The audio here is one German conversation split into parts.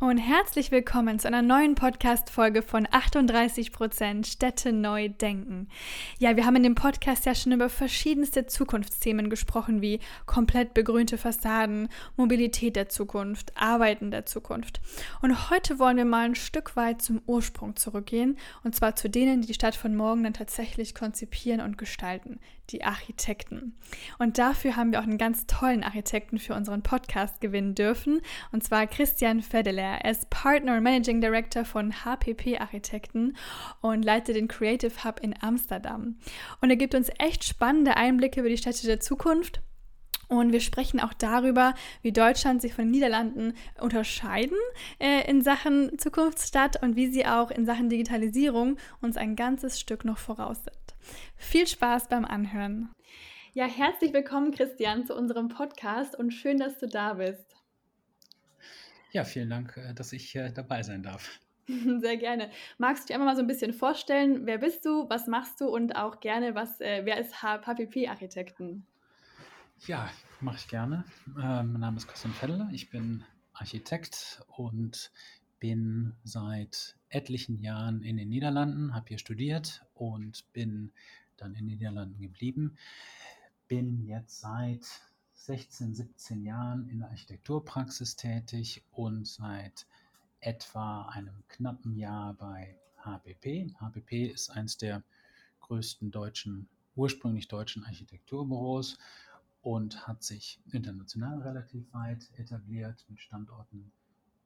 Und herzlich willkommen zu einer neuen Podcast-Folge von 38% Städte neu denken. Ja, wir haben in dem Podcast ja schon über verschiedenste Zukunftsthemen gesprochen, wie komplett begrünte Fassaden, Mobilität der Zukunft, Arbeiten der Zukunft. Und heute wollen wir mal ein Stück weit zum Ursprung zurückgehen, und zwar zu denen, die die Stadt von morgen dann tatsächlich konzipieren und gestalten, die Architekten. Und dafür haben wir auch einen ganz tollen Architekten für unseren Podcast gewinnen dürfen, und zwar Christian Fedeler. Er ist Partner und Managing Director von HPP Architekten und leitet den Creative Hub in Amsterdam. Und er gibt uns echt spannende Einblicke über die Städte der Zukunft und wir sprechen auch darüber, wie Deutschland sich von den Niederlanden unterscheiden äh, in Sachen Zukunftsstadt und wie sie auch in Sachen Digitalisierung uns ein ganzes Stück noch voraus sind. Viel Spaß beim Anhören. Ja, herzlich willkommen, Christian, zu unserem Podcast und schön, dass du da bist. Ja, vielen Dank, äh, dass ich dabei sein darf. Sehr gerne. Magst du dich einmal mal so ein bisschen vorstellen, wer bist du, was machst du und auch gerne, was, äh, wer ist HPP-Architekten? Ja, mache ich gerne. Äh, mein Name ist Christian Fedler, ich bin Architekt und bin seit etlichen Jahren in den Niederlanden, habe hier studiert und bin dann in den Niederlanden geblieben. Bin jetzt seit 16, 17 Jahren in der Architekturpraxis tätig und seit etwa einem knappen Jahr bei HPP. HPP ist eines der größten deutschen, ursprünglich deutschen Architekturbüros und hat sich international relativ weit etabliert mit Standorten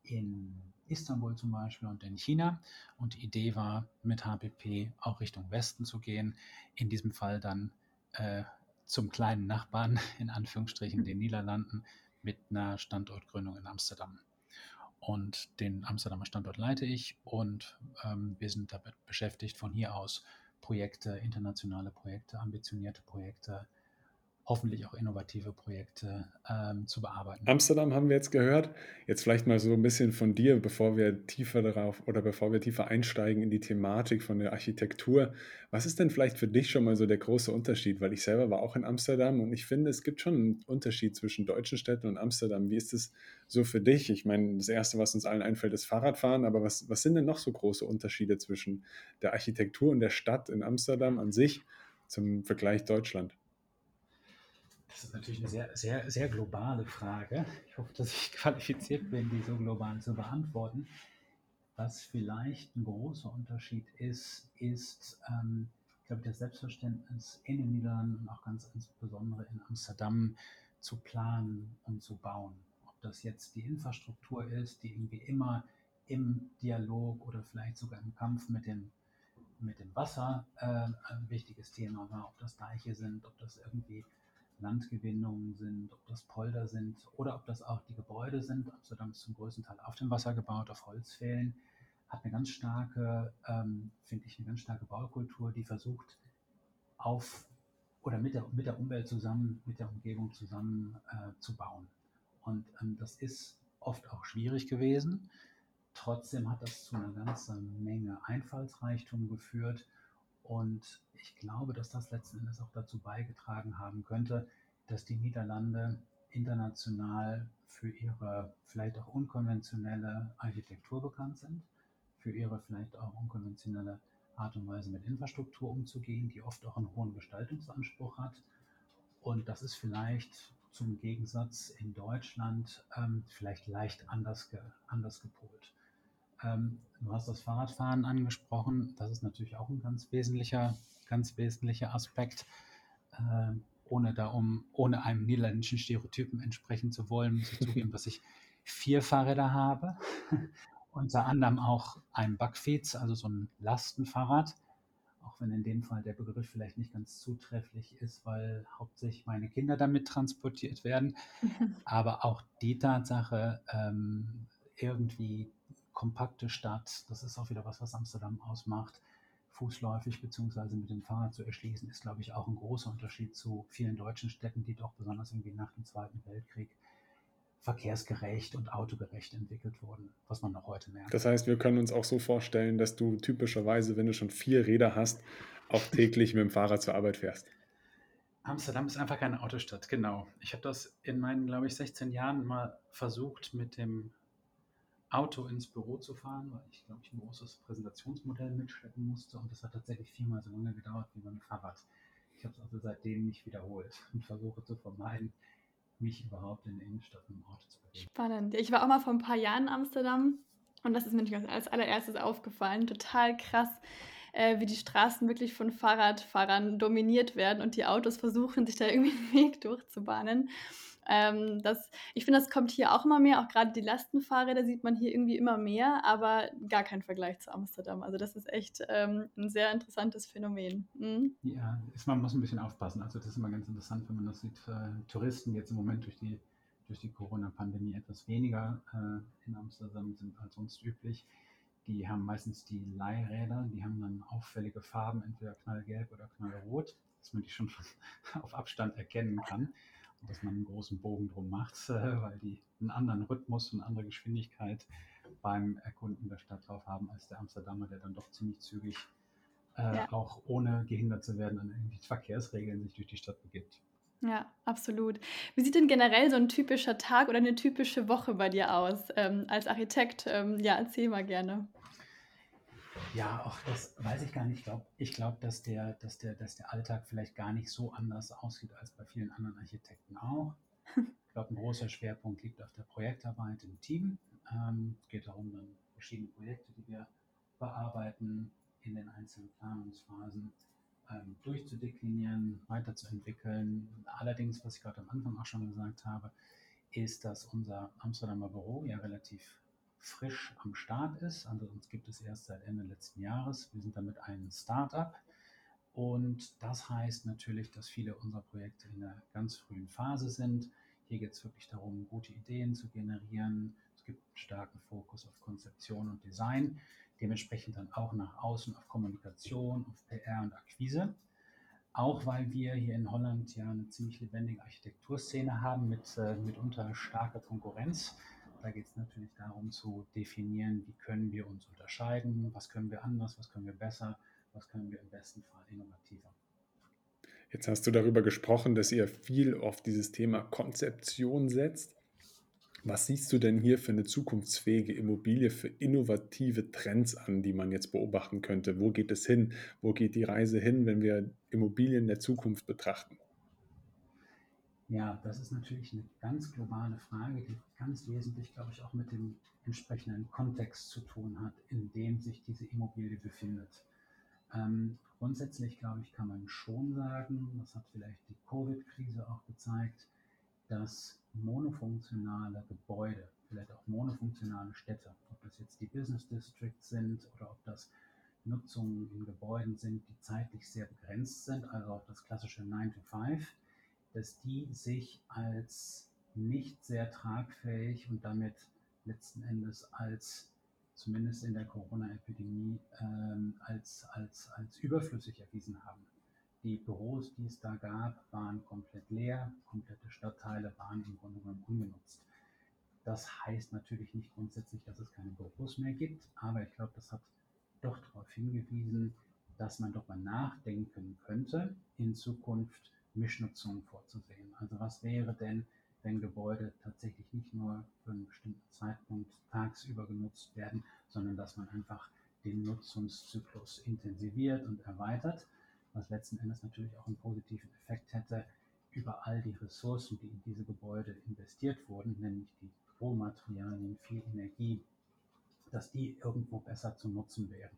in Istanbul zum Beispiel und in China. Und die Idee war, mit HPP auch Richtung Westen zu gehen. In diesem Fall dann äh, zum kleinen Nachbarn, in Anführungsstrichen, den Niederlanden, mit einer Standortgründung in Amsterdam. Und den Amsterdamer Standort leite ich und ähm, wir sind damit beschäftigt, von hier aus Projekte, internationale Projekte, ambitionierte Projekte hoffentlich auch innovative Projekte ähm, zu bearbeiten. Amsterdam haben wir jetzt gehört. Jetzt vielleicht mal so ein bisschen von dir, bevor wir tiefer darauf oder bevor wir tiefer einsteigen in die Thematik von der Architektur. Was ist denn vielleicht für dich schon mal so der große Unterschied? Weil ich selber war auch in Amsterdam und ich finde, es gibt schon einen Unterschied zwischen deutschen Städten und Amsterdam. Wie ist es so für dich? Ich meine, das Erste, was uns allen einfällt, ist Fahrradfahren, aber was, was sind denn noch so große Unterschiede zwischen der Architektur und der Stadt in Amsterdam an sich zum Vergleich Deutschland? Das ist natürlich eine sehr, sehr, sehr globale Frage. Ich hoffe, dass ich qualifiziert bin, die so global zu beantworten. Was vielleicht ein großer Unterschied ist, ist, ähm, ich glaube, das Selbstverständnis in den Niederlanden und auch ganz insbesondere in Amsterdam zu planen und zu bauen. Ob das jetzt die Infrastruktur ist, die irgendwie immer im Dialog oder vielleicht sogar im Kampf mit dem, mit dem Wasser äh, ein wichtiges Thema war, ob das Deiche sind, ob das irgendwie Landgewinnungen sind, ob das Polder sind oder ob das auch die Gebäude sind. Amsterdam ist zum größten Teil auf dem Wasser gebaut, auf Holzfällen, hat eine ganz starke, ähm, finde ich, eine ganz starke Baukultur, die versucht, auf oder mit der, mit der Umwelt zusammen, mit der Umgebung zusammen äh, zu bauen. Und ähm, das ist oft auch schwierig gewesen. Trotzdem hat das zu einer ganzen Menge Einfallsreichtum geführt und ich glaube, dass das letzten Endes auch dazu beigetragen haben könnte, dass die Niederlande international für ihre vielleicht auch unkonventionelle Architektur bekannt sind, für ihre vielleicht auch unkonventionelle Art und Weise mit Infrastruktur umzugehen, die oft auch einen hohen Gestaltungsanspruch hat. Und das ist vielleicht zum Gegensatz in Deutschland ähm, vielleicht leicht anders, ge anders gepolt. Ähm, du hast das Fahrradfahren angesprochen. Das ist natürlich auch ein ganz wesentlicher, ganz wesentlicher Aspekt. Äh, ohne da um, ohne einem niederländischen Stereotypen entsprechen zu wollen, muss ich zugeben, dass ich vier Fahrräder habe. Unter anderem auch ein Backfeeds, also so ein Lastenfahrrad. Auch wenn in dem Fall der Begriff vielleicht nicht ganz zutrefflich ist, weil hauptsächlich meine Kinder damit transportiert werden. Aber auch die Tatsache, ähm, irgendwie kompakte Stadt. Das ist auch wieder was, was Amsterdam ausmacht. Fußläufig bzw. mit dem Fahrrad zu erschließen, ist, glaube ich, auch ein großer Unterschied zu vielen deutschen Städten, die doch besonders irgendwie nach dem Zweiten Weltkrieg verkehrsgerecht und autogerecht entwickelt wurden, was man noch heute merkt. Das heißt, wir können uns auch so vorstellen, dass du typischerweise, wenn du schon vier Räder hast, auch täglich mit dem Fahrrad zur Arbeit fährst. Amsterdam ist einfach keine Autostadt, genau. Ich habe das in meinen, glaube ich, 16 Jahren mal versucht, mit dem Auto ins Büro zu fahren, weil ich, glaube ich, ein großes Präsentationsmodell mitschleppen musste und das hat tatsächlich viermal so lange gedauert wie beim Fahrrad. Ich habe es also seitdem nicht wiederholt und versuche zu vermeiden, mich überhaupt in der Innenstadt dem Auto zu bewegen. Spannend. Ich war auch mal vor ein paar Jahren in Amsterdam und das ist mir als allererstes aufgefallen. Total krass, äh, wie die Straßen wirklich von Fahrradfahrern dominiert werden und die Autos versuchen, sich da irgendwie einen Weg durchzubahnen. Ähm, das, ich finde, das kommt hier auch immer mehr. Auch gerade die Lastenfahrräder sieht man hier irgendwie immer mehr, aber gar kein Vergleich zu Amsterdam. Also das ist echt ähm, ein sehr interessantes Phänomen. Mhm. Ja, ist, man muss ein bisschen aufpassen. Also das ist immer ganz interessant, wenn man das sieht. Äh, Touristen jetzt im Moment durch die, durch die Corona-Pandemie etwas weniger äh, in Amsterdam sind als sonst üblich. Die haben meistens die Leihräder, die haben dann auffällige Farben, entweder knallgelb oder knallrot, dass man die schon auf Abstand erkennen kann dass man einen großen Bogen drum macht, weil die einen anderen Rhythmus und eine andere Geschwindigkeit beim Erkunden der Stadt drauf haben als der Amsterdamer, der dann doch ziemlich zügig äh, ja. auch ohne gehindert zu werden an irgendwelchen Verkehrsregeln sich durch die Stadt begibt. Ja, absolut. Wie sieht denn generell so ein typischer Tag oder eine typische Woche bei dir aus ähm, als Architekt? Ähm, ja, erzähl mal gerne. Ja, auch das weiß ich gar nicht. Ich glaube, glaub, dass, der, dass, der, dass der Alltag vielleicht gar nicht so anders aussieht als bei vielen anderen Architekten auch. Ich glaube, ein großer Schwerpunkt liegt auf der Projektarbeit im Team. Ähm, es geht darum, dann verschiedene Projekte, die wir bearbeiten, in den einzelnen Planungsphasen ähm, durchzudeklinieren, weiterzuentwickeln. Allerdings, was ich gerade am Anfang auch schon gesagt habe, ist, dass unser Amsterdamer Büro ja relativ frisch am Start ist. Also uns gibt es erst seit Ende letzten Jahres. Wir sind damit ein Startup. Und das heißt natürlich, dass viele unserer Projekte in der ganz frühen Phase sind. Hier geht es wirklich darum, gute Ideen zu generieren. Es gibt einen starken Fokus auf Konzeption und Design, dementsprechend dann auch nach außen auf Kommunikation, auf PR und Akquise. Auch weil wir hier in Holland ja eine ziemlich lebendige Architekturszene haben mit äh, mitunter starker Konkurrenz. Da geht es natürlich darum zu definieren, wie können wir uns unterscheiden, was können wir anders, was können wir besser, was können wir im besten Fall innovativer. Jetzt hast du darüber gesprochen, dass ihr viel auf dieses Thema Konzeption setzt. Was siehst du denn hier für eine zukunftsfähige Immobilie, für innovative Trends an, die man jetzt beobachten könnte? Wo geht es hin? Wo geht die Reise hin, wenn wir Immobilien der Zukunft betrachten? Ja, das ist natürlich eine ganz globale Frage, die ganz wesentlich, glaube ich, auch mit dem entsprechenden Kontext zu tun hat, in dem sich diese Immobilie befindet. Ähm, grundsätzlich, glaube ich, kann man schon sagen, das hat vielleicht die Covid-Krise auch gezeigt, dass monofunktionale Gebäude, vielleicht auch monofunktionale Städte, ob das jetzt die Business Districts sind oder ob das Nutzungen in Gebäuden sind, die zeitlich sehr begrenzt sind, also auch das klassische 9 to 5, dass die sich als nicht sehr tragfähig und damit letzten Endes als, zumindest in der Corona-Epidemie, ähm, als, als, als überflüssig erwiesen haben. Die Büros, die es da gab, waren komplett leer, komplette Stadtteile waren im Grunde genommen ungenutzt. Das heißt natürlich nicht grundsätzlich, dass es keine Büros mehr gibt, aber ich glaube, das hat doch darauf hingewiesen, dass man doch mal nachdenken könnte in Zukunft, Mischnutzung vorzusehen. Also was wäre denn, wenn Gebäude tatsächlich nicht nur für einen bestimmten Zeitpunkt tagsüber genutzt werden, sondern dass man einfach den Nutzungszyklus intensiviert und erweitert, was letzten Endes natürlich auch einen positiven Effekt hätte über all die Ressourcen, die in diese Gebäude investiert wurden, nämlich die Rohmaterialien, viel Energie, dass die irgendwo besser zu nutzen wären.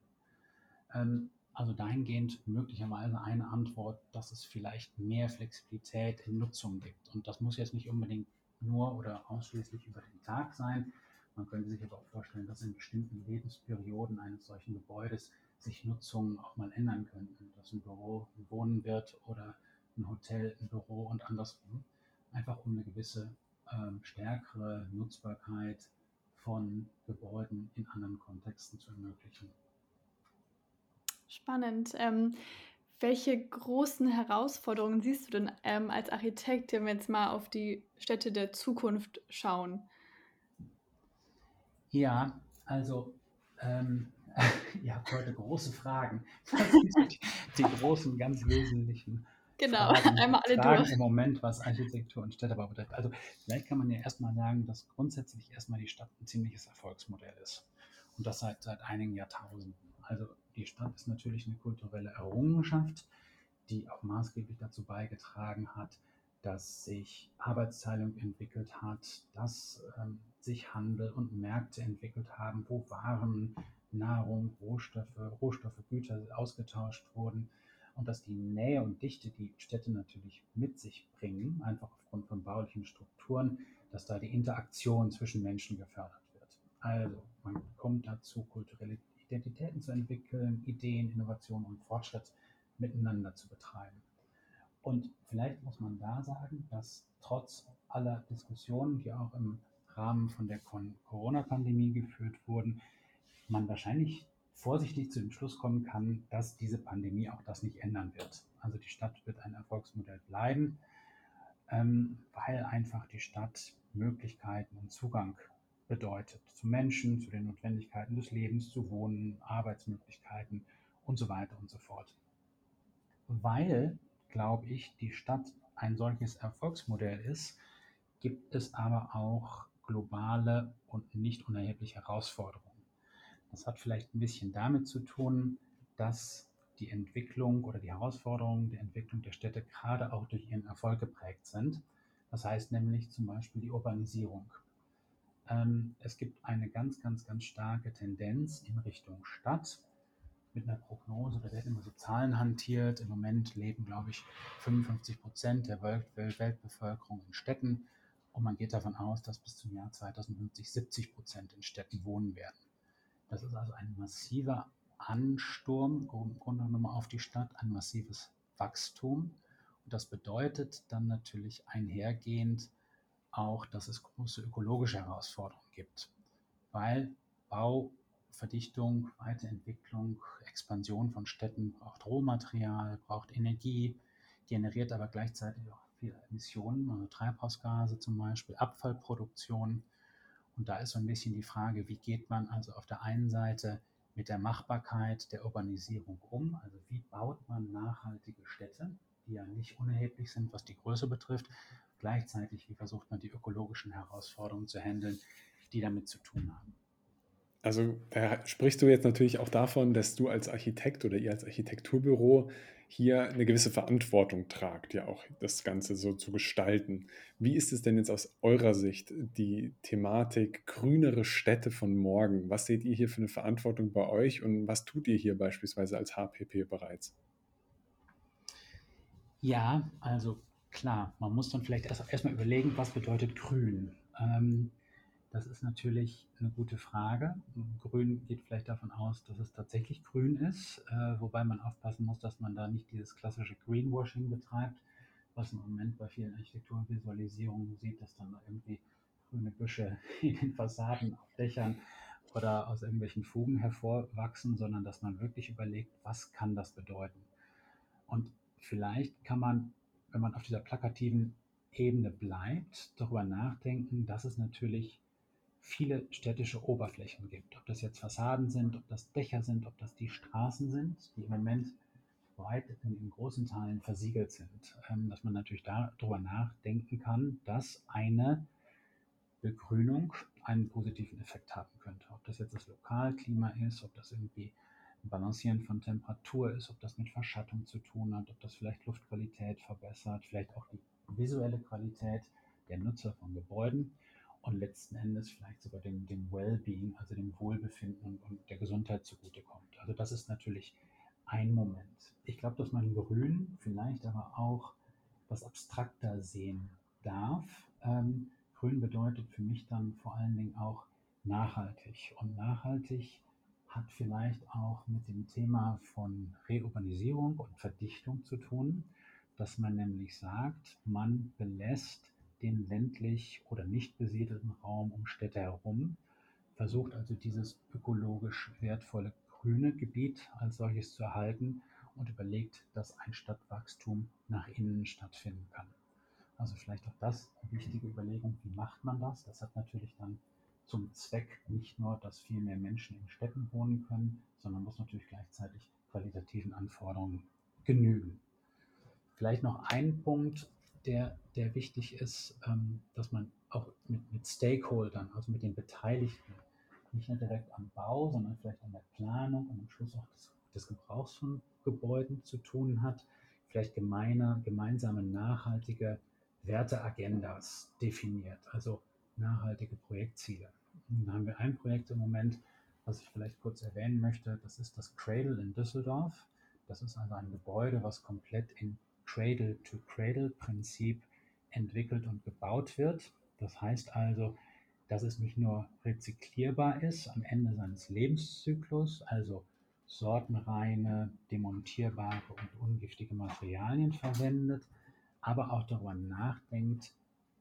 Ähm, also dahingehend möglicherweise eine Antwort, dass es vielleicht mehr Flexibilität in Nutzung gibt. Und das muss jetzt nicht unbedingt nur oder ausschließlich über den Tag sein. Man könnte sich aber auch vorstellen, dass in bestimmten Lebensperioden eines solchen Gebäudes sich Nutzungen auch mal ändern könnten. Dass ein Büro Wohnen wird oder ein Hotel ein Büro und andersrum. Einfach um eine gewisse ähm, stärkere Nutzbarkeit von Gebäuden in anderen Kontexten zu ermöglichen. Spannend. Ähm, Welche großen Herausforderungen siehst du denn ähm, als Architekt, wenn wir jetzt mal auf die Städte der Zukunft schauen? Ja, also ähm, ihr habt heute große Fragen. Die großen, ganz wesentlichen Genau, Fragen, einmal alle Fragen durch. im Moment, was Architektur und Städtebau betrifft. Also vielleicht kann man ja erstmal sagen, dass grundsätzlich erstmal die Stadt ein ziemliches Erfolgsmodell ist. Und das seit, seit einigen Jahrtausenden. Also die Stadt ist natürlich eine kulturelle Errungenschaft, die auch maßgeblich dazu beigetragen hat, dass sich Arbeitsteilung entwickelt hat, dass ähm, sich Handel und Märkte entwickelt haben, wo Waren, Nahrung, Rohstoffe, Rohstoffe, Güter ausgetauscht wurden und dass die Nähe und Dichte, die Städte natürlich mit sich bringen, einfach aufgrund von baulichen Strukturen, dass da die Interaktion zwischen Menschen gefördert wird. Also man kommt dazu, kulturelle Identitäten zu entwickeln, Ideen, Innovation und Fortschritt miteinander zu betreiben. Und vielleicht muss man da sagen, dass trotz aller Diskussionen, die auch im Rahmen von der Corona-Pandemie geführt wurden, man wahrscheinlich vorsichtig zu dem Schluss kommen kann, dass diese Pandemie auch das nicht ändern wird. Also die Stadt wird ein Erfolgsmodell bleiben, ähm, weil einfach die Stadt Möglichkeiten und Zugang bedeutet zu Menschen, zu den Notwendigkeiten des Lebens, zu Wohnen, Arbeitsmöglichkeiten und so weiter und so fort. Weil, glaube ich, die Stadt ein solches Erfolgsmodell ist, gibt es aber auch globale und nicht unerhebliche Herausforderungen. Das hat vielleicht ein bisschen damit zu tun, dass die Entwicklung oder die Herausforderungen der Entwicklung der Städte gerade auch durch ihren Erfolg geprägt sind. Das heißt nämlich zum Beispiel die Urbanisierung. Ähm, es gibt eine ganz, ganz, ganz starke Tendenz in Richtung Stadt mit einer Prognose, da werden immer so Zahlen hantiert. Im Moment leben, glaube ich, 55 Prozent der Welt Weltbevölkerung in Städten und man geht davon aus, dass bis zum Jahr 2050 70 Prozent in Städten wohnen werden. Das ist also ein massiver Ansturm im Grunde genommen auf die Stadt, ein massives Wachstum. Und das bedeutet dann natürlich einhergehend auch, dass es große ökologische Herausforderungen gibt, weil Bau, Verdichtung, Weiterentwicklung, Expansion von Städten braucht Rohmaterial, braucht Energie, generiert aber gleichzeitig auch viele Emissionen, also Treibhausgase zum Beispiel, Abfallproduktion. Und da ist so ein bisschen die Frage, wie geht man also auf der einen Seite mit der Machbarkeit der Urbanisierung um? Also wie baut man nachhaltige Städte, die ja nicht unerheblich sind, was die Größe betrifft. Gleichzeitig, wie versucht man die ökologischen Herausforderungen zu handeln, die damit zu tun haben? Also da sprichst du jetzt natürlich auch davon, dass du als Architekt oder ihr als Architekturbüro hier eine gewisse Verantwortung tragt, ja auch das Ganze so zu gestalten. Wie ist es denn jetzt aus eurer Sicht die Thematik grünere Städte von morgen? Was seht ihr hier für eine Verantwortung bei euch und was tut ihr hier beispielsweise als HPP bereits? Ja, also klar, man muss dann vielleicht erst erstmal überlegen, was bedeutet grün. Ähm, das ist natürlich eine gute Frage. Grün geht vielleicht davon aus, dass es tatsächlich grün ist, äh, wobei man aufpassen muss, dass man da nicht dieses klassische Greenwashing betreibt, was im Moment bei vielen Architekturvisualisierungen sieht, dass dann irgendwie grüne Büsche in den Fassaden, auf Dächern oder aus irgendwelchen Fugen hervorwachsen, sondern dass man wirklich überlegt, was kann das bedeuten. Und vielleicht kann man, wenn man auf dieser plakativen Ebene bleibt, darüber nachdenken, dass es natürlich viele städtische Oberflächen gibt. Ob das jetzt Fassaden sind, ob das Dächer sind, ob das die Straßen sind, die im Moment weit in, in großen Teilen versiegelt sind. Ähm, dass man natürlich darüber nachdenken kann, dass eine Begrünung einen positiven Effekt haben könnte. Ob das jetzt das Lokalklima ist, ob das irgendwie Balancieren von Temperatur ist, ob das mit Verschattung zu tun hat, ob das vielleicht Luftqualität verbessert, vielleicht auch die visuelle Qualität der Nutzer von Gebäuden und letzten Endes vielleicht sogar dem, dem Wellbeing, also dem Wohlbefinden und der Gesundheit zugutekommt. Also das ist natürlich ein Moment. Ich glaube, dass man Grün vielleicht aber auch was abstrakter sehen darf. Ähm, Grün bedeutet für mich dann vor allen Dingen auch nachhaltig. Und nachhaltig hat vielleicht auch mit dem Thema von Reurbanisierung und Verdichtung zu tun, dass man nämlich sagt, man belässt den ländlich oder nicht besiedelten Raum um Städte herum, versucht also dieses ökologisch wertvolle grüne Gebiet als solches zu erhalten und überlegt, dass ein Stadtwachstum nach innen stattfinden kann. Also vielleicht auch das eine wichtige Überlegung, wie macht man das? Das hat natürlich dann zum Zweck nicht nur, dass viel mehr Menschen in Städten wohnen können, sondern muss natürlich gleichzeitig qualitativen Anforderungen genügen. Vielleicht noch ein Punkt, der, der wichtig ist, ähm, dass man auch mit, mit Stakeholdern, also mit den Beteiligten, nicht nur direkt am Bau, sondern vielleicht an der Planung und am Schluss auch des, des Gebrauchs von Gebäuden zu tun hat, vielleicht gemeine, gemeinsame nachhaltige Werteagendas definiert, also nachhaltige Projektziele. Und da haben wir ein Projekt im Moment, was ich vielleicht kurz erwähnen möchte. Das ist das Cradle in Düsseldorf. Das ist also ein Gebäude, was komplett in Cradle-to-Cradle-Prinzip entwickelt und gebaut wird. Das heißt also, dass es nicht nur rezyklierbar ist am Ende seines Lebenszyklus, also sortenreine, demontierbare und ungiftige Materialien verwendet, aber auch darüber nachdenkt,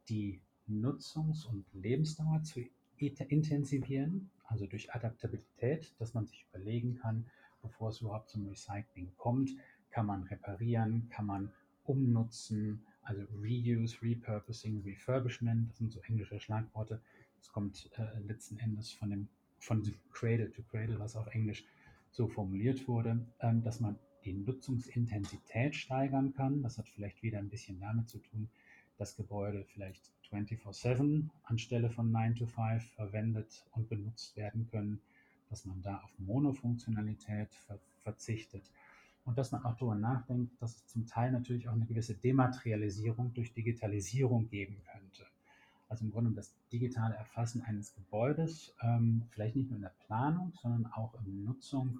die Nutzungs- und Lebensdauer zu intensivieren, also durch Adaptabilität, dass man sich überlegen kann, bevor es überhaupt zum Recycling kommt, kann man reparieren, kann man umnutzen, also Reuse, Repurposing, Refurbishment, das sind so englische Schlagworte. Das kommt äh, letzten Endes von dem, von dem Cradle to Cradle, was auf Englisch so formuliert wurde, ähm, dass man die Nutzungsintensität steigern kann. Das hat vielleicht wieder ein bisschen damit zu tun, dass Gebäude vielleicht 24-7 anstelle von 9 to 5 verwendet und benutzt werden können, dass man da auf Monofunktionalität ver verzichtet und dass man auch darüber nachdenkt, dass es zum Teil natürlich auch eine gewisse Dematerialisierung durch Digitalisierung geben könnte. Also im Grunde das digitale Erfassen eines Gebäudes, ähm, vielleicht nicht nur in der Planung, sondern auch in Nutzung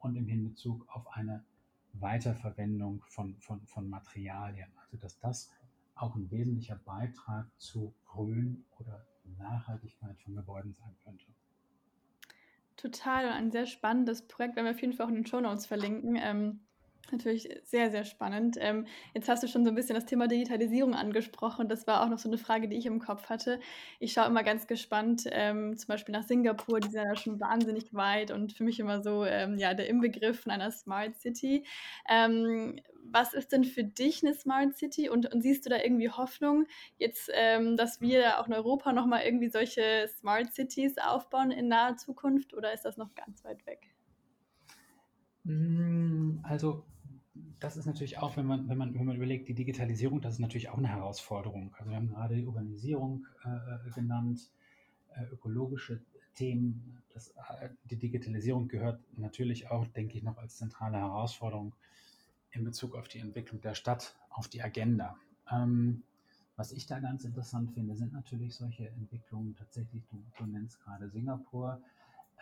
und im Hinbezug auf eine Weiterverwendung von, von, von Materialien. Also dass das auch ein wesentlicher Beitrag zu Grün oder Nachhaltigkeit von Gebäuden sein könnte. Total ein sehr spannendes Projekt, werden wir auf jeden Fall auch in den Show Notes verlinken. Ähm, natürlich sehr, sehr spannend. Ähm, jetzt hast du schon so ein bisschen das Thema Digitalisierung angesprochen. Das war auch noch so eine Frage, die ich im Kopf hatte. Ich schaue immer ganz gespannt, ähm, zum Beispiel nach Singapur, die sind ja schon wahnsinnig weit und für mich immer so ähm, ja, der Inbegriff von einer Smart City. Ähm, was ist denn für dich eine Smart City und, und siehst du da irgendwie Hoffnung, jetzt, ähm, dass wir auch in Europa nochmal irgendwie solche Smart Cities aufbauen in naher Zukunft oder ist das noch ganz weit weg? Hm, also das ist natürlich auch, wenn man, wenn man, wenn man überlegt, die Digitalisierung, das ist natürlich auch eine Herausforderung. Also wir haben gerade die Urbanisierung äh, genannt, äh, ökologische Themen. Das, äh, die Digitalisierung gehört natürlich auch, denke ich, noch als zentrale Herausforderung in Bezug auf die Entwicklung der Stadt auf die Agenda. Ähm, was ich da ganz interessant finde, sind natürlich solche Entwicklungen tatsächlich, du, du nennst gerade Singapur,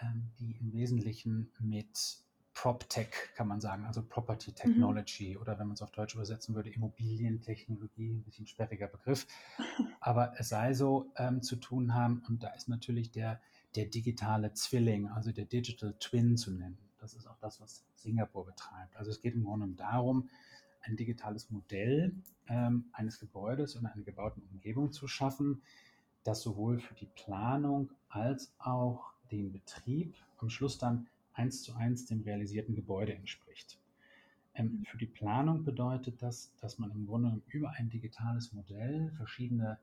ähm, die im Wesentlichen mit PropTech kann man sagen, also Property mhm. Technology mhm. oder wenn man es auf Deutsch übersetzen würde, Immobilientechnologie, ein bisschen sperriger Begriff. Aber es sei so ähm, zu tun haben und da ist natürlich der, der digitale Zwilling, also der Digital Twin zu nennen. Das ist auch das, was Singapur betreibt. Also es geht im Grunde darum, ein digitales Modell ähm, eines Gebäudes und einer gebauten Umgebung zu schaffen, das sowohl für die Planung als auch den Betrieb am Schluss dann eins zu eins dem realisierten Gebäude entspricht. Ähm, für die Planung bedeutet das, dass man im Grunde über ein digitales Modell verschiedene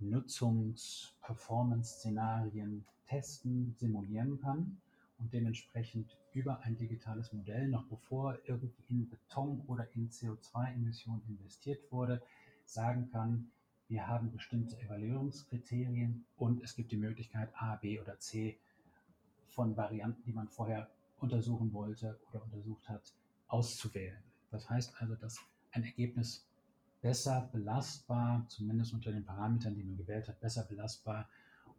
Nutzungs-, Performance-Szenarien testen, simulieren kann und dementsprechend über ein digitales Modell, noch bevor irgendwie in Beton oder in CO2-Emissionen investiert wurde, sagen kann, wir haben bestimmte Evaluierungskriterien und es gibt die Möglichkeit A, B oder C von Varianten, die man vorher untersuchen wollte oder untersucht hat, auszuwählen. Das heißt also, dass ein Ergebnis besser belastbar, zumindest unter den Parametern, die man gewählt hat, besser belastbar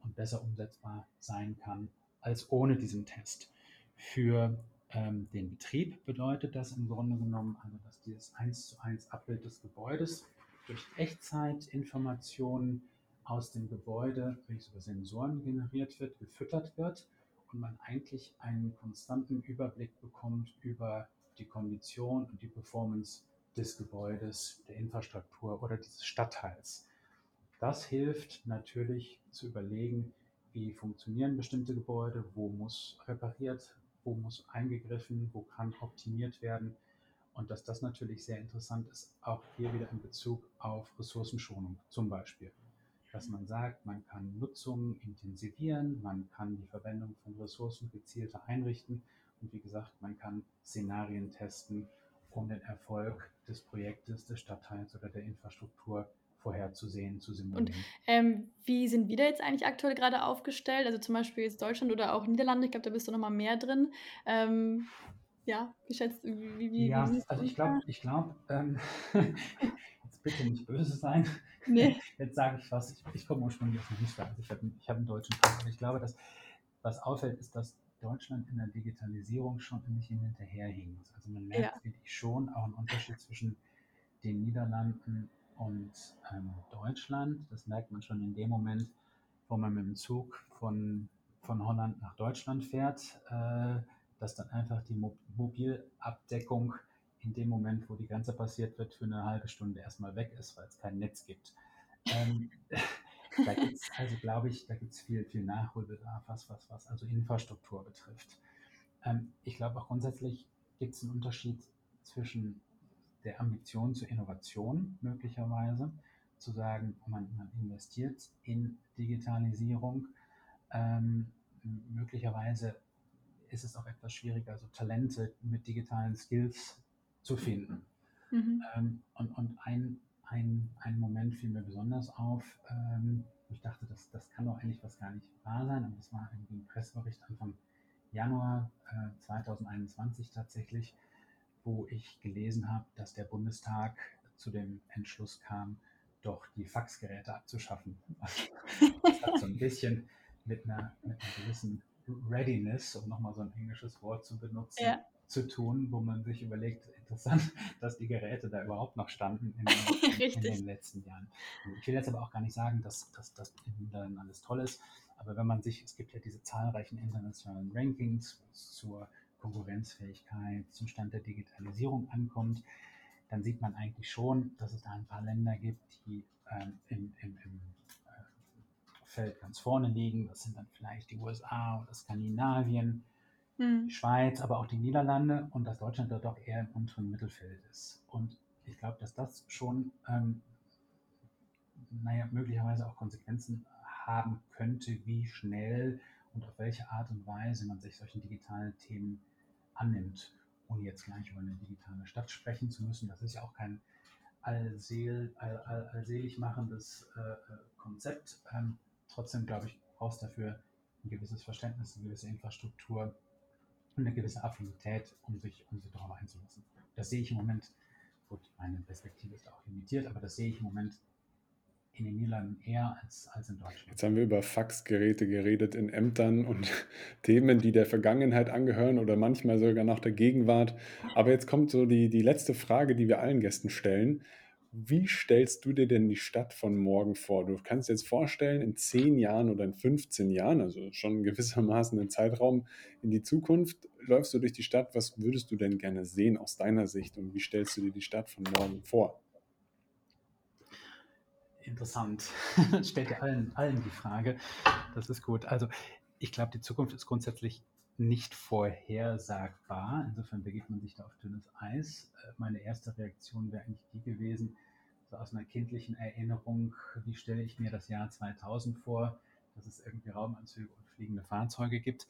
und besser umsetzbar sein kann als ohne diesen Test. Für ähm, den Betrieb bedeutet das im Grunde genommen, also dass dieses 1 zu 1 Abbild des Gebäudes durch Echtzeitinformationen aus dem Gebäude, welches über Sensoren generiert wird, gefüttert wird und man eigentlich einen konstanten Überblick bekommt über die Kondition und die Performance des Gebäudes, der Infrastruktur oder dieses Stadtteils. Das hilft natürlich zu überlegen, wie funktionieren bestimmte Gebäude, wo muss repariert, wo muss eingegriffen, wo kann optimiert werden. Und dass das natürlich sehr interessant ist, auch hier wieder in Bezug auf Ressourcenschonung zum Beispiel. Dass man sagt, man kann Nutzung intensivieren, man kann die Verwendung von Ressourcen gezielter einrichten und wie gesagt, man kann Szenarien testen, um den Erfolg des Projektes, des Stadtteils oder der Infrastruktur vorherzusehen, zu simulieren. Und ähm, wie sind wir da jetzt eigentlich aktuell gerade aufgestellt? Also zum Beispiel jetzt Deutschland oder auch Niederlande, ich glaube, da bist du noch mal mehr drin. Ähm, ja, wie schätzt wie, wie, Ja, wie also ich glaube, ich glaube, ähm, jetzt bitte nicht böse sein. Nee. Jetzt sage ich was, ich, ich komme ursprünglich aus Münster, also ich habe hab einen deutschen Pass, aber ich glaube, dass was auffällt, ist, dass Deutschland in der Digitalisierung schon ein bisschen hinterherhinkt. Also man merkt, ja. finde ich, schon auch einen Unterschied zwischen den Niederlanden und ähm, Deutschland. Das merkt man schon in dem Moment, wo man mit dem Zug von, von Holland nach Deutschland fährt, äh, dass dann einfach die Mo Mobilabdeckung in dem Moment, wo die Grenze passiert wird, für eine halbe Stunde erstmal weg ist, weil es kein Netz gibt. Ähm, da gibt es, also glaube ich, da gibt es viel, viel Nachholbedarf, was, was, was also Infrastruktur betrifft. Ähm, ich glaube auch grundsätzlich gibt es einen Unterschied zwischen der Ambition zur Innovation möglicherweise, zu sagen, man, man investiert in Digitalisierung. Ähm, möglicherweise ist es auch etwas schwieriger, so Talente mit digitalen Skills zu finden. Mhm. Ähm, und und ein, ein, ein Moment fiel mir besonders auf. Ähm, ich dachte, das, das kann doch eigentlich was gar nicht wahr sein. Und das war irgendwie ein Pressebericht Anfang Januar äh, 2021 tatsächlich, wo ich gelesen habe, dass der Bundestag zu dem Entschluss kam, doch die Faxgeräte abzuschaffen. Das hat so ein bisschen mit einer, mit einer gewissen Readiness, um nochmal so ein englisches Wort zu benutzen, ja. Zu tun, wo man sich überlegt, interessant, dass die Geräte da überhaupt noch standen in, in, in den letzten Jahren. Ich will jetzt aber auch gar nicht sagen, dass, dass das in alles toll ist, aber wenn man sich, es gibt ja diese zahlreichen internationalen Rankings, zur Konkurrenzfähigkeit, zum Stand der Digitalisierung ankommt, dann sieht man eigentlich schon, dass es da ein paar Länder gibt, die ähm, im, im, im äh, Feld ganz vorne liegen. Das sind dann vielleicht die USA oder Skandinavien, hm. die Schweiz, aber auch die Niederlande und dass Deutschland dort doch eher im unteren Mittelfeld ist. Und ich glaube, dass das schon, ähm, naja, möglicherweise auch Konsequenzen haben könnte, wie schnell und auf welche Art und Weise man sich solchen digitalen Themen annimmt, ohne jetzt gleich über eine digitale Stadt sprechen zu müssen. Das ist ja auch kein allseel, all, all, allselig machendes äh, äh, Konzept. Ähm, trotzdem, glaube ich, brauchst dafür ein gewisses Verständnis, eine gewisse Infrastruktur eine gewisse Affinität, um sich, um sich darauf einzulassen. Das sehe ich im Moment, gut, meine Perspektive ist auch limitiert, aber das sehe ich im Moment in den Niederlanden eher als, als in Deutschland. Jetzt haben wir über Faxgeräte geredet in Ämtern und Themen, die der Vergangenheit angehören oder manchmal sogar noch der Gegenwart. Aber jetzt kommt so die, die letzte Frage, die wir allen Gästen stellen. Wie stellst du dir denn die Stadt von morgen vor? Du kannst dir jetzt vorstellen, in 10 Jahren oder in 15 Jahren, also schon gewissermaßen ein Zeitraum in die Zukunft, läufst du durch die Stadt. Was würdest du denn gerne sehen aus deiner Sicht und wie stellst du dir die Stadt von morgen vor? interessant. Stellt allen, allen die Frage. Das ist gut. Also ich glaube, die Zukunft ist grundsätzlich nicht vorhersagbar. Insofern begibt man sich da auf dünnes Eis. Äh, meine erste Reaktion wäre eigentlich die gewesen, so aus einer kindlichen Erinnerung, wie stelle ich mir das Jahr 2000 vor, dass es irgendwie Raumanzüge und fliegende Fahrzeuge gibt.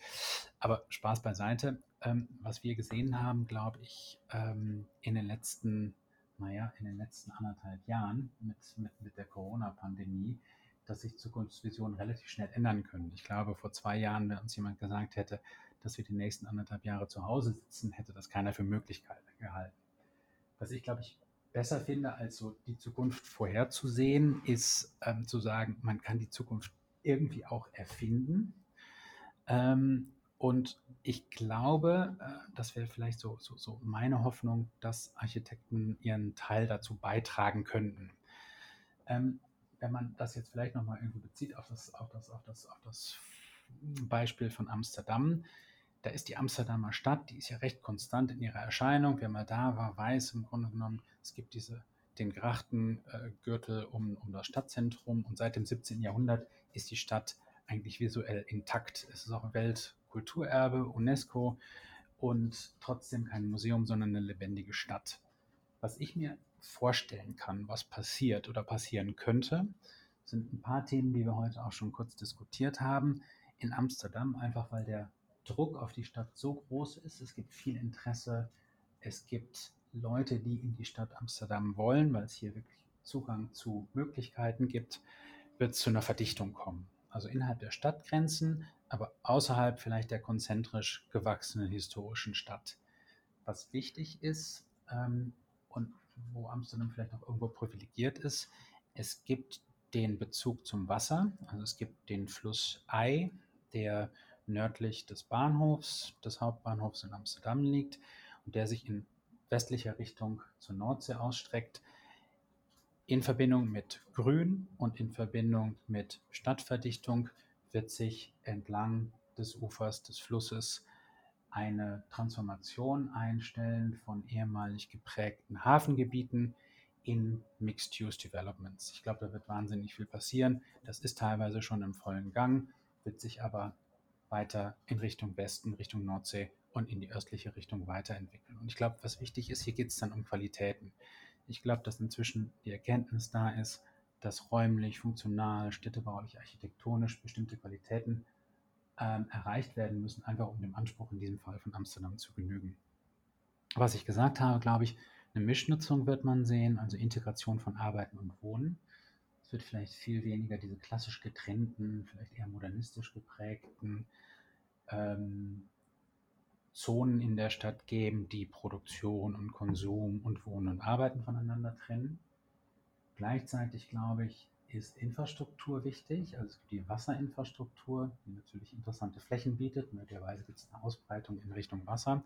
Aber Spaß beiseite. Ähm, was wir gesehen haben, glaube ich, ähm, in den letzten naja, in den letzten anderthalb Jahren mit, mit, mit der Corona-Pandemie, dass sich Zukunftsvisionen relativ schnell ändern können. Ich glaube, vor zwei Jahren, wenn uns jemand gesagt hätte, dass wir die nächsten anderthalb Jahre zu Hause sitzen, hätte das keiner für Möglichkeit gehalten. Was ich, glaube ich, besser finde, als so die Zukunft vorherzusehen, ist ähm, zu sagen, man kann die Zukunft irgendwie auch erfinden. Ähm, und ich glaube, äh, das wäre vielleicht so, so, so meine Hoffnung, dass Architekten ihren Teil dazu beitragen könnten. Ähm, wenn man das jetzt vielleicht nochmal irgendwie bezieht auf das, auf, das, auf, das, auf das Beispiel von Amsterdam, da ist die Amsterdamer Stadt, die ist ja recht konstant in ihrer Erscheinung. Wer mal da war, weiß im Grunde genommen, es gibt diese, den Grachtengürtel um, um das Stadtzentrum und seit dem 17. Jahrhundert ist die Stadt eigentlich visuell intakt. Es ist auch Welt, Kulturerbe, UNESCO. und trotzdem kein Museum, sondern eine lebendige Stadt. Was ich mir vorstellen kann, was passiert oder passieren könnte, sind ein paar Themen, die wir heute auch schon kurz diskutiert haben. In Amsterdam, einfach weil der Druck auf die Stadt so groß ist. Es gibt viel Interesse. Es gibt Leute, die in die Stadt Amsterdam wollen, weil es hier wirklich Zugang zu Möglichkeiten gibt, wird es zu einer Verdichtung kommen. Also innerhalb der Stadtgrenzen, aber außerhalb vielleicht der konzentrisch gewachsenen historischen Stadt. Was wichtig ist ähm, und wo Amsterdam vielleicht auch irgendwo privilegiert ist, es gibt den Bezug zum Wasser. Also es gibt den Fluss Ei, der nördlich des Bahnhofs, des Hauptbahnhofs in Amsterdam liegt und der sich in westlicher Richtung zur Nordsee ausstreckt. In Verbindung mit Grün und in Verbindung mit Stadtverdichtung wird sich entlang des Ufers des Flusses eine Transformation einstellen von ehemalig geprägten Hafengebieten in Mixed-Use Developments. Ich glaube, da wird wahnsinnig viel passieren. Das ist teilweise schon im vollen Gang, wird sich aber weiter in Richtung Westen, Richtung Nordsee und in die östliche Richtung weiterentwickeln. Und ich glaube, was wichtig ist, hier geht es dann um Qualitäten. Ich glaube, dass inzwischen die Erkenntnis da ist, dass räumlich, funktional, städtebaulich, architektonisch bestimmte Qualitäten ähm, erreicht werden müssen, einfach um dem Anspruch in diesem Fall von Amsterdam zu genügen. Was ich gesagt habe, glaube ich, eine Mischnutzung wird man sehen, also Integration von Arbeiten und Wohnen. Es wird vielleicht viel weniger diese klassisch getrennten, vielleicht eher modernistisch geprägten ähm, Zonen in der Stadt geben, die Produktion und Konsum und Wohnen und Arbeiten voneinander trennen. Gleichzeitig, glaube ich, ist Infrastruktur wichtig, also die Wasserinfrastruktur, die natürlich interessante Flächen bietet. Möglicherweise gibt es eine Ausbreitung in Richtung Wasser.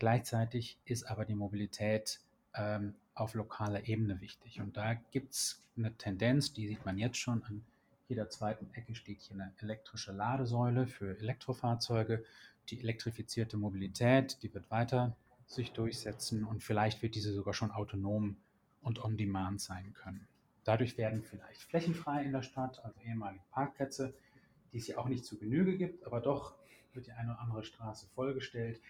Gleichzeitig ist aber die Mobilität ähm, auf lokaler Ebene wichtig. Und da gibt es eine Tendenz, die sieht man jetzt schon an jeder zweiten Ecke steht hier eine elektrische Ladesäule für Elektrofahrzeuge. Die elektrifizierte Mobilität, die wird weiter sich durchsetzen und vielleicht wird diese sogar schon autonom und on demand sein können. Dadurch werden vielleicht Flächen frei in der Stadt, also ehemalige Parkplätze, die es ja auch nicht zu Genüge gibt, aber doch wird die eine oder andere Straße vollgestellt.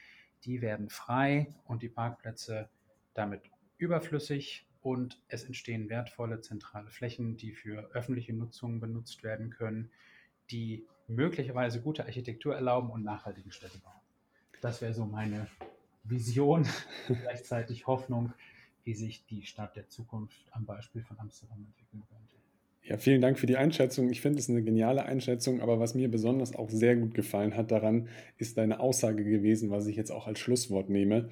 Die werden frei und die Parkplätze damit überflüssig und es entstehen wertvolle zentrale Flächen, die für öffentliche Nutzung benutzt werden können, die möglicherweise gute Architektur erlauben und nachhaltige Städte bauen. Das wäre so meine Vision, gleichzeitig Hoffnung, wie sich die Stadt der Zukunft am Beispiel von Amsterdam entwickeln könnte. Ja, vielen Dank für die Einschätzung. Ich finde es eine geniale Einschätzung, aber was mir besonders auch sehr gut gefallen hat daran, ist deine Aussage gewesen, was ich jetzt auch als Schlusswort nehme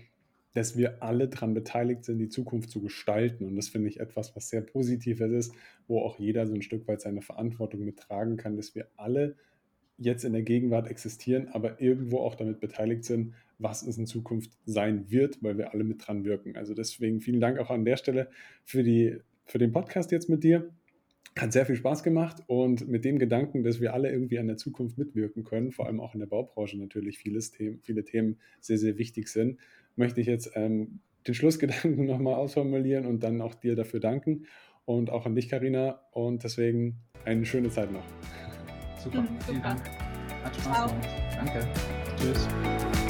dass wir alle daran beteiligt sind, die Zukunft zu gestalten. Und das finde ich etwas, was sehr Positives ist, wo auch jeder so ein Stück weit seine Verantwortung mittragen kann, dass wir alle jetzt in der Gegenwart existieren, aber irgendwo auch damit beteiligt sind, was es in Zukunft sein wird, weil wir alle mit dran wirken. Also deswegen vielen Dank auch an der Stelle für, die, für den Podcast jetzt mit dir. Hat sehr viel Spaß gemacht und mit dem Gedanken, dass wir alle irgendwie an der Zukunft mitwirken können, vor allem auch in der Baubranche natürlich vieles Themen, viele Themen sehr, sehr wichtig sind, möchte ich jetzt ähm, den Schlussgedanken nochmal ausformulieren und dann auch dir dafür danken und auch an dich, Karina. Und deswegen eine schöne Zeit noch. Super, mhm, vielen Dank. Hat Spaß gemacht. Danke. Tschüss.